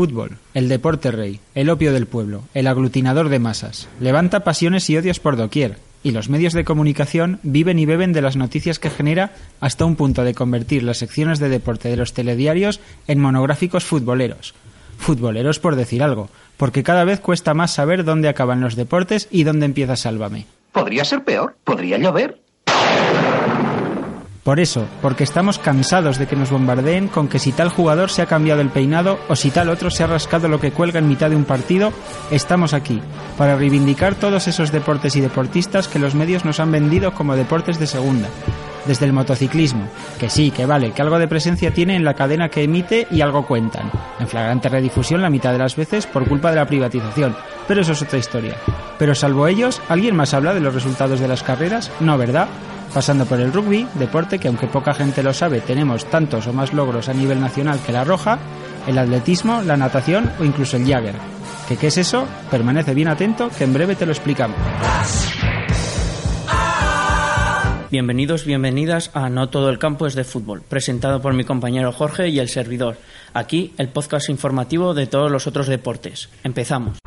Fútbol, el deporte rey, el opio del pueblo, el aglutinador de masas. Levanta pasiones y odios por doquier, y los medios de comunicación viven y beben de las noticias que genera hasta un punto de convertir las secciones de deporte de los telediarios en monográficos futboleros. Futboleros por decir algo, porque cada vez cuesta más saber dónde acaban los deportes y dónde empieza Sálvame. Podría ser peor, podría llover. Por eso, porque estamos cansados de que nos bombardeen con que si tal jugador se ha cambiado el peinado o si tal otro se ha rascado lo que cuelga en mitad de un partido, estamos aquí, para reivindicar todos esos deportes y deportistas que los medios nos han vendido como deportes de segunda. Desde el motociclismo, que sí, que vale, que algo de presencia tiene en la cadena que emite y algo cuentan. En flagrante redifusión la mitad de las veces por culpa de la privatización, pero eso es otra historia. Pero salvo ellos, ¿alguien más habla de los resultados de las carreras? No, ¿verdad? pasando por el rugby, deporte que aunque poca gente lo sabe, tenemos tantos o más logros a nivel nacional que la roja, el atletismo, la natación o incluso el jagger. ¿Qué, ¿Qué es eso? Permanece bien atento que en breve te lo explicamos. Bienvenidos, bienvenidas a No todo el campo es de fútbol, presentado por mi compañero Jorge y el servidor. Aquí el podcast informativo de todos los otros deportes. Empezamos.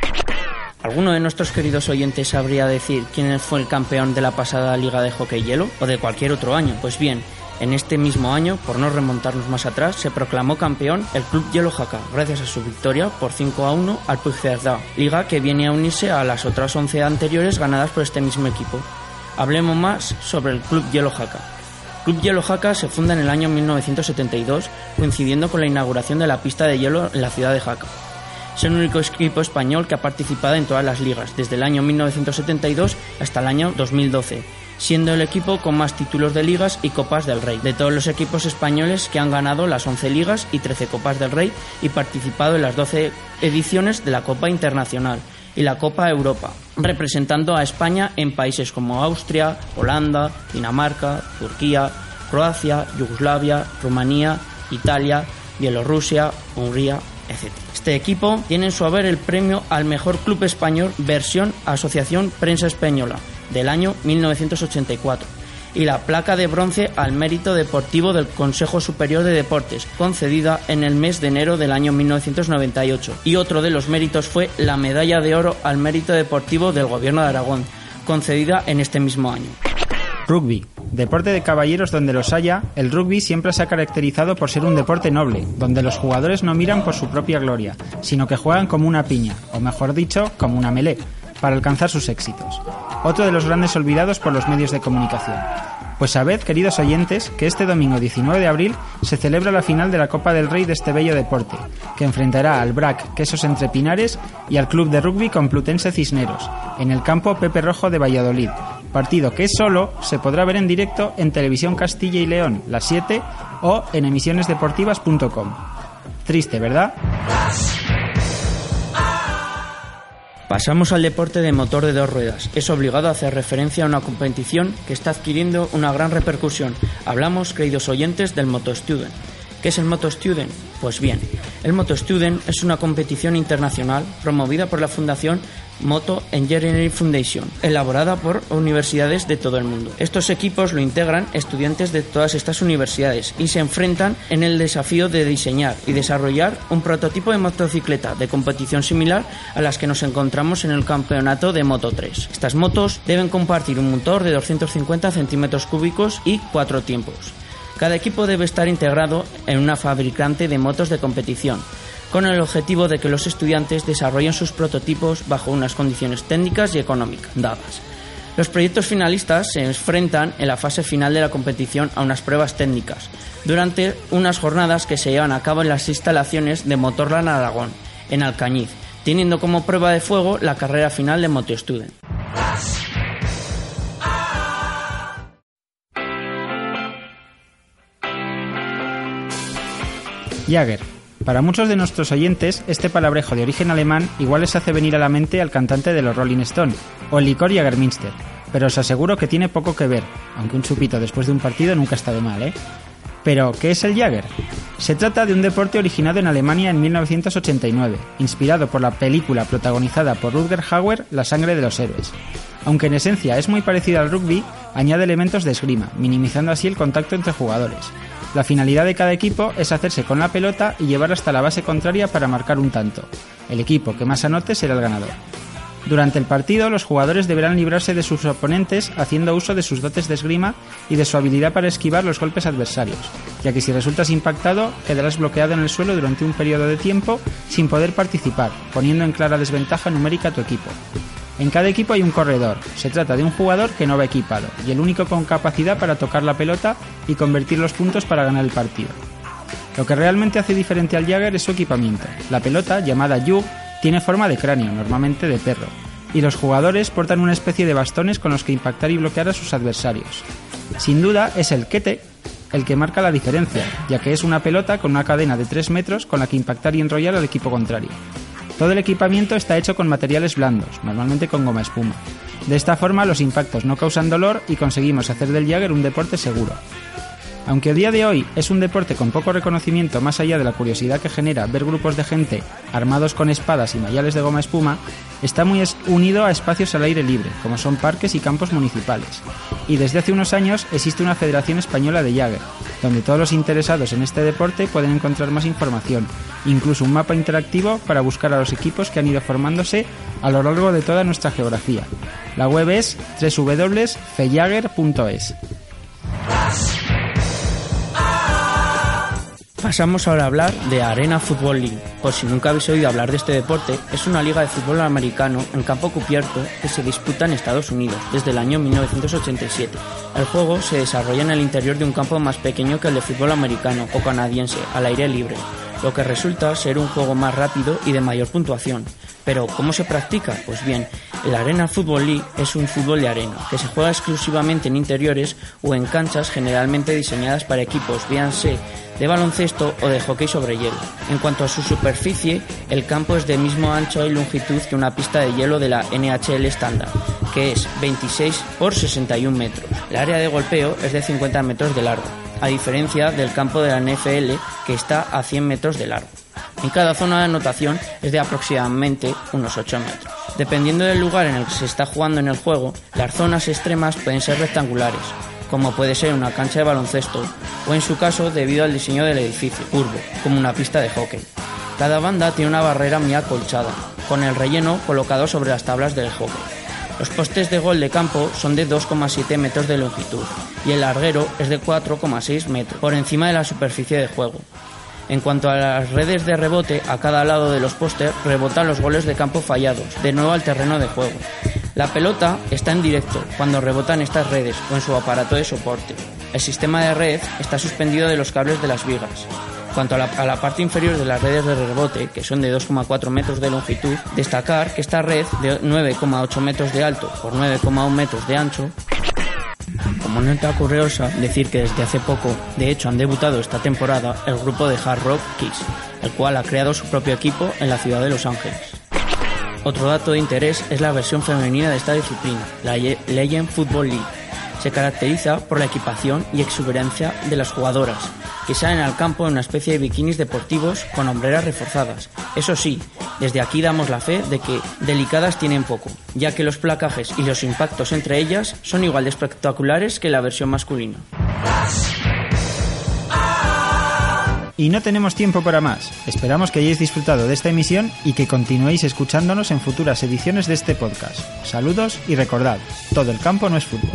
¿Alguno de nuestros queridos oyentes sabría decir quién fue el campeón de la pasada Liga de Hockey Hielo o de cualquier otro año? Pues bien, en este mismo año, por no remontarnos más atrás, se proclamó campeón el Club Hielo Jaca, gracias a su victoria por 5 a 1 al Puigcerdá, liga que viene a unirse a las otras 11 anteriores ganadas por este mismo equipo. Hablemos más sobre el Club Hielo Jaca. Club Hielo Jaca se funda en el año 1972, coincidiendo con la inauguración de la pista de hielo en la ciudad de Jaca. Es el único equipo español que ha participado en todas las ligas, desde el año 1972 hasta el año 2012, siendo el equipo con más títulos de ligas y copas del Rey, de todos los equipos españoles que han ganado las 11 ligas y 13 copas del Rey y participado en las 12 ediciones de la Copa Internacional y la Copa Europa, representando a España en países como Austria, Holanda, Dinamarca, Turquía, Croacia, Yugoslavia, Rumanía, Italia, Bielorrusia, Hungría, etc. Este equipo tiene en su haber el premio al mejor club español versión Asociación Prensa Española del año 1984 y la placa de bronce al mérito deportivo del Consejo Superior de Deportes, concedida en el mes de enero del año 1998. Y otro de los méritos fue la medalla de oro al mérito deportivo del Gobierno de Aragón, concedida en este mismo año. Rugby. Deporte de caballeros donde los haya, el rugby siempre se ha caracterizado por ser un deporte noble, donde los jugadores no miran por su propia gloria, sino que juegan como una piña, o mejor dicho, como una melé, para alcanzar sus éxitos. Otro de los grandes olvidados por los medios de comunicación. Pues sabed, queridos oyentes, que este domingo 19 de abril se celebra la final de la Copa del Rey de este bello deporte, que enfrentará al BRAC Quesos Entre Pinares y al Club de Rugby Complutense Cisneros, en el campo Pepe Rojo de Valladolid, partido que solo se podrá ver en directo en Televisión Castilla y León, las 7, o en emisionesdeportivas.com. Triste, ¿verdad? Pasamos al deporte de motor de dos ruedas. Es obligado a hacer referencia a una competición que está adquiriendo una gran repercusión. Hablamos, queridos oyentes, del Moto Student. ¿Qué es el Moto Student? Pues bien, el Moto Student es una competición internacional promovida por la Fundación Moto Engineering Foundation, elaborada por universidades de todo el mundo. Estos equipos lo integran estudiantes de todas estas universidades y se enfrentan en el desafío de diseñar y desarrollar un prototipo de motocicleta de competición similar a las que nos encontramos en el campeonato de Moto 3. Estas motos deben compartir un motor de 250 centímetros cúbicos y cuatro tiempos. Cada equipo debe estar integrado en una fabricante de motos de competición, con el objetivo de que los estudiantes desarrollen sus prototipos bajo unas condiciones técnicas y económicas dadas. Los proyectos finalistas se enfrentan en la fase final de la competición a unas pruebas técnicas, durante unas jornadas que se llevan a cabo en las instalaciones de Motorland Aragón, en Alcañiz, teniendo como prueba de fuego la carrera final de MotoStudent. Jagger. Para muchos de nuestros oyentes, este palabrejo de origen alemán igual les hace venir a la mente al cantante de los Rolling Stone, o el licor Jagerminster, pero os aseguro que tiene poco que ver, aunque un chupito después de un partido nunca está de mal, ¿eh? Pero, ¿qué es el Jagger? Se trata de un deporte originado en Alemania en 1989, inspirado por la película protagonizada por Rutger Hauer, La sangre de los héroes. Aunque en esencia es muy parecido al rugby, añade elementos de esgrima, minimizando así el contacto entre jugadores. La finalidad de cada equipo es hacerse con la pelota y llevarla hasta la base contraria para marcar un tanto. El equipo que más anote será el ganador. Durante el partido, los jugadores deberán librarse de sus oponentes haciendo uso de sus dotes de esgrima y de su habilidad para esquivar los golpes adversarios, ya que si resultas impactado, quedarás bloqueado en el suelo durante un periodo de tiempo sin poder participar, poniendo en clara desventaja numérica a tu equipo. En cada equipo hay un corredor, se trata de un jugador que no va equipado, y el único con capacidad para tocar la pelota y convertir los puntos para ganar el partido. Lo que realmente hace diferente al Jagger es su equipamiento. La pelota, llamada Yug, tiene forma de cráneo, normalmente de perro, y los jugadores portan una especie de bastones con los que impactar y bloquear a sus adversarios. Sin duda es el Kete el que marca la diferencia, ya que es una pelota con una cadena de 3 metros con la que impactar y enrollar al equipo contrario. Todo el equipamiento está hecho con materiales blandos, normalmente con goma espuma. De esta forma los impactos no causan dolor y conseguimos hacer del Jagger un deporte seguro. Aunque a día de hoy es un deporte con poco reconocimiento más allá de la curiosidad que genera ver grupos de gente armados con espadas y mayales de goma espuma, está muy unido a espacios al aire libre, como son parques y campos municipales. Y desde hace unos años existe una Federación Española de Jagger, donde todos los interesados en este deporte pueden encontrar más información, incluso un mapa interactivo para buscar a los equipos que han ido formándose a lo largo de toda nuestra geografía. La web es www.fejager.es. Pasamos ahora a hablar de Arena Football League. Por si nunca habéis oído hablar de este deporte, es una liga de fútbol americano en campo cubierto que se disputa en Estados Unidos desde el año 1987. El juego se desarrolla en el interior de un campo más pequeño que el de fútbol americano o canadiense, al aire libre, lo que resulta ser un juego más rápido y de mayor puntuación. Pero, ¿cómo se practica? Pues bien, el Arena Football League es un fútbol de arena, que se juega exclusivamente en interiores o en canchas generalmente diseñadas para equipos, véanse de baloncesto o de hockey sobre hielo. En cuanto a su superficie, el campo es de mismo ancho y longitud que una pista de hielo de la NHL estándar, que es 26 por 61 metros. El área de golpeo es de 50 metros de largo, a diferencia del campo de la NFL que está a 100 metros de largo. En cada zona de anotación es de aproximadamente unos 8 metros. Dependiendo del lugar en el que se está jugando en el juego, las zonas extremas pueden ser rectangulares, como puede ser una cancha de baloncesto, o en su caso debido al diseño del edificio, curvo, como una pista de hockey. Cada banda tiene una barrera muy acolchada, con el relleno colocado sobre las tablas del hockey. Los postes de gol de campo son de 2,7 metros de longitud y el larguero es de 4,6 metros por encima de la superficie de juego. En cuanto a las redes de rebote, a cada lado de los postes rebotan los goles de campo fallados, de nuevo al terreno de juego. La pelota está en directo cuando rebotan estas redes o en su aparato de soporte. El sistema de red está suspendido de los cables de las vigas. Cuanto a la, a la, parte inferior de las redes de rebote, que son de 2,4 metros de longitud, destacar que esta red de 9,8 metros de alto por 9,1 metros de ancho como nota curiosa, decir que desde hace poco, de hecho han debutado esta temporada, el grupo de Hard Rock Kiss, el cual ha creado su propio equipo en la ciudad de Los Ángeles. Otro dato de interés es la versión femenina de esta disciplina, la Legend Football League. Se caracteriza por la equipación y exuberancia de las jugadoras, que salen al campo en una especie de bikinis deportivos con hombreras reforzadas. Eso sí, desde aquí damos la fe de que delicadas tienen poco, ya que los placajes y los impactos entre ellas son igual de espectaculares que la versión masculina. Y no tenemos tiempo para más. Esperamos que hayáis disfrutado de esta emisión y que continuéis escuchándonos en futuras ediciones de este podcast. Saludos y recordad, todo el campo no es fútbol.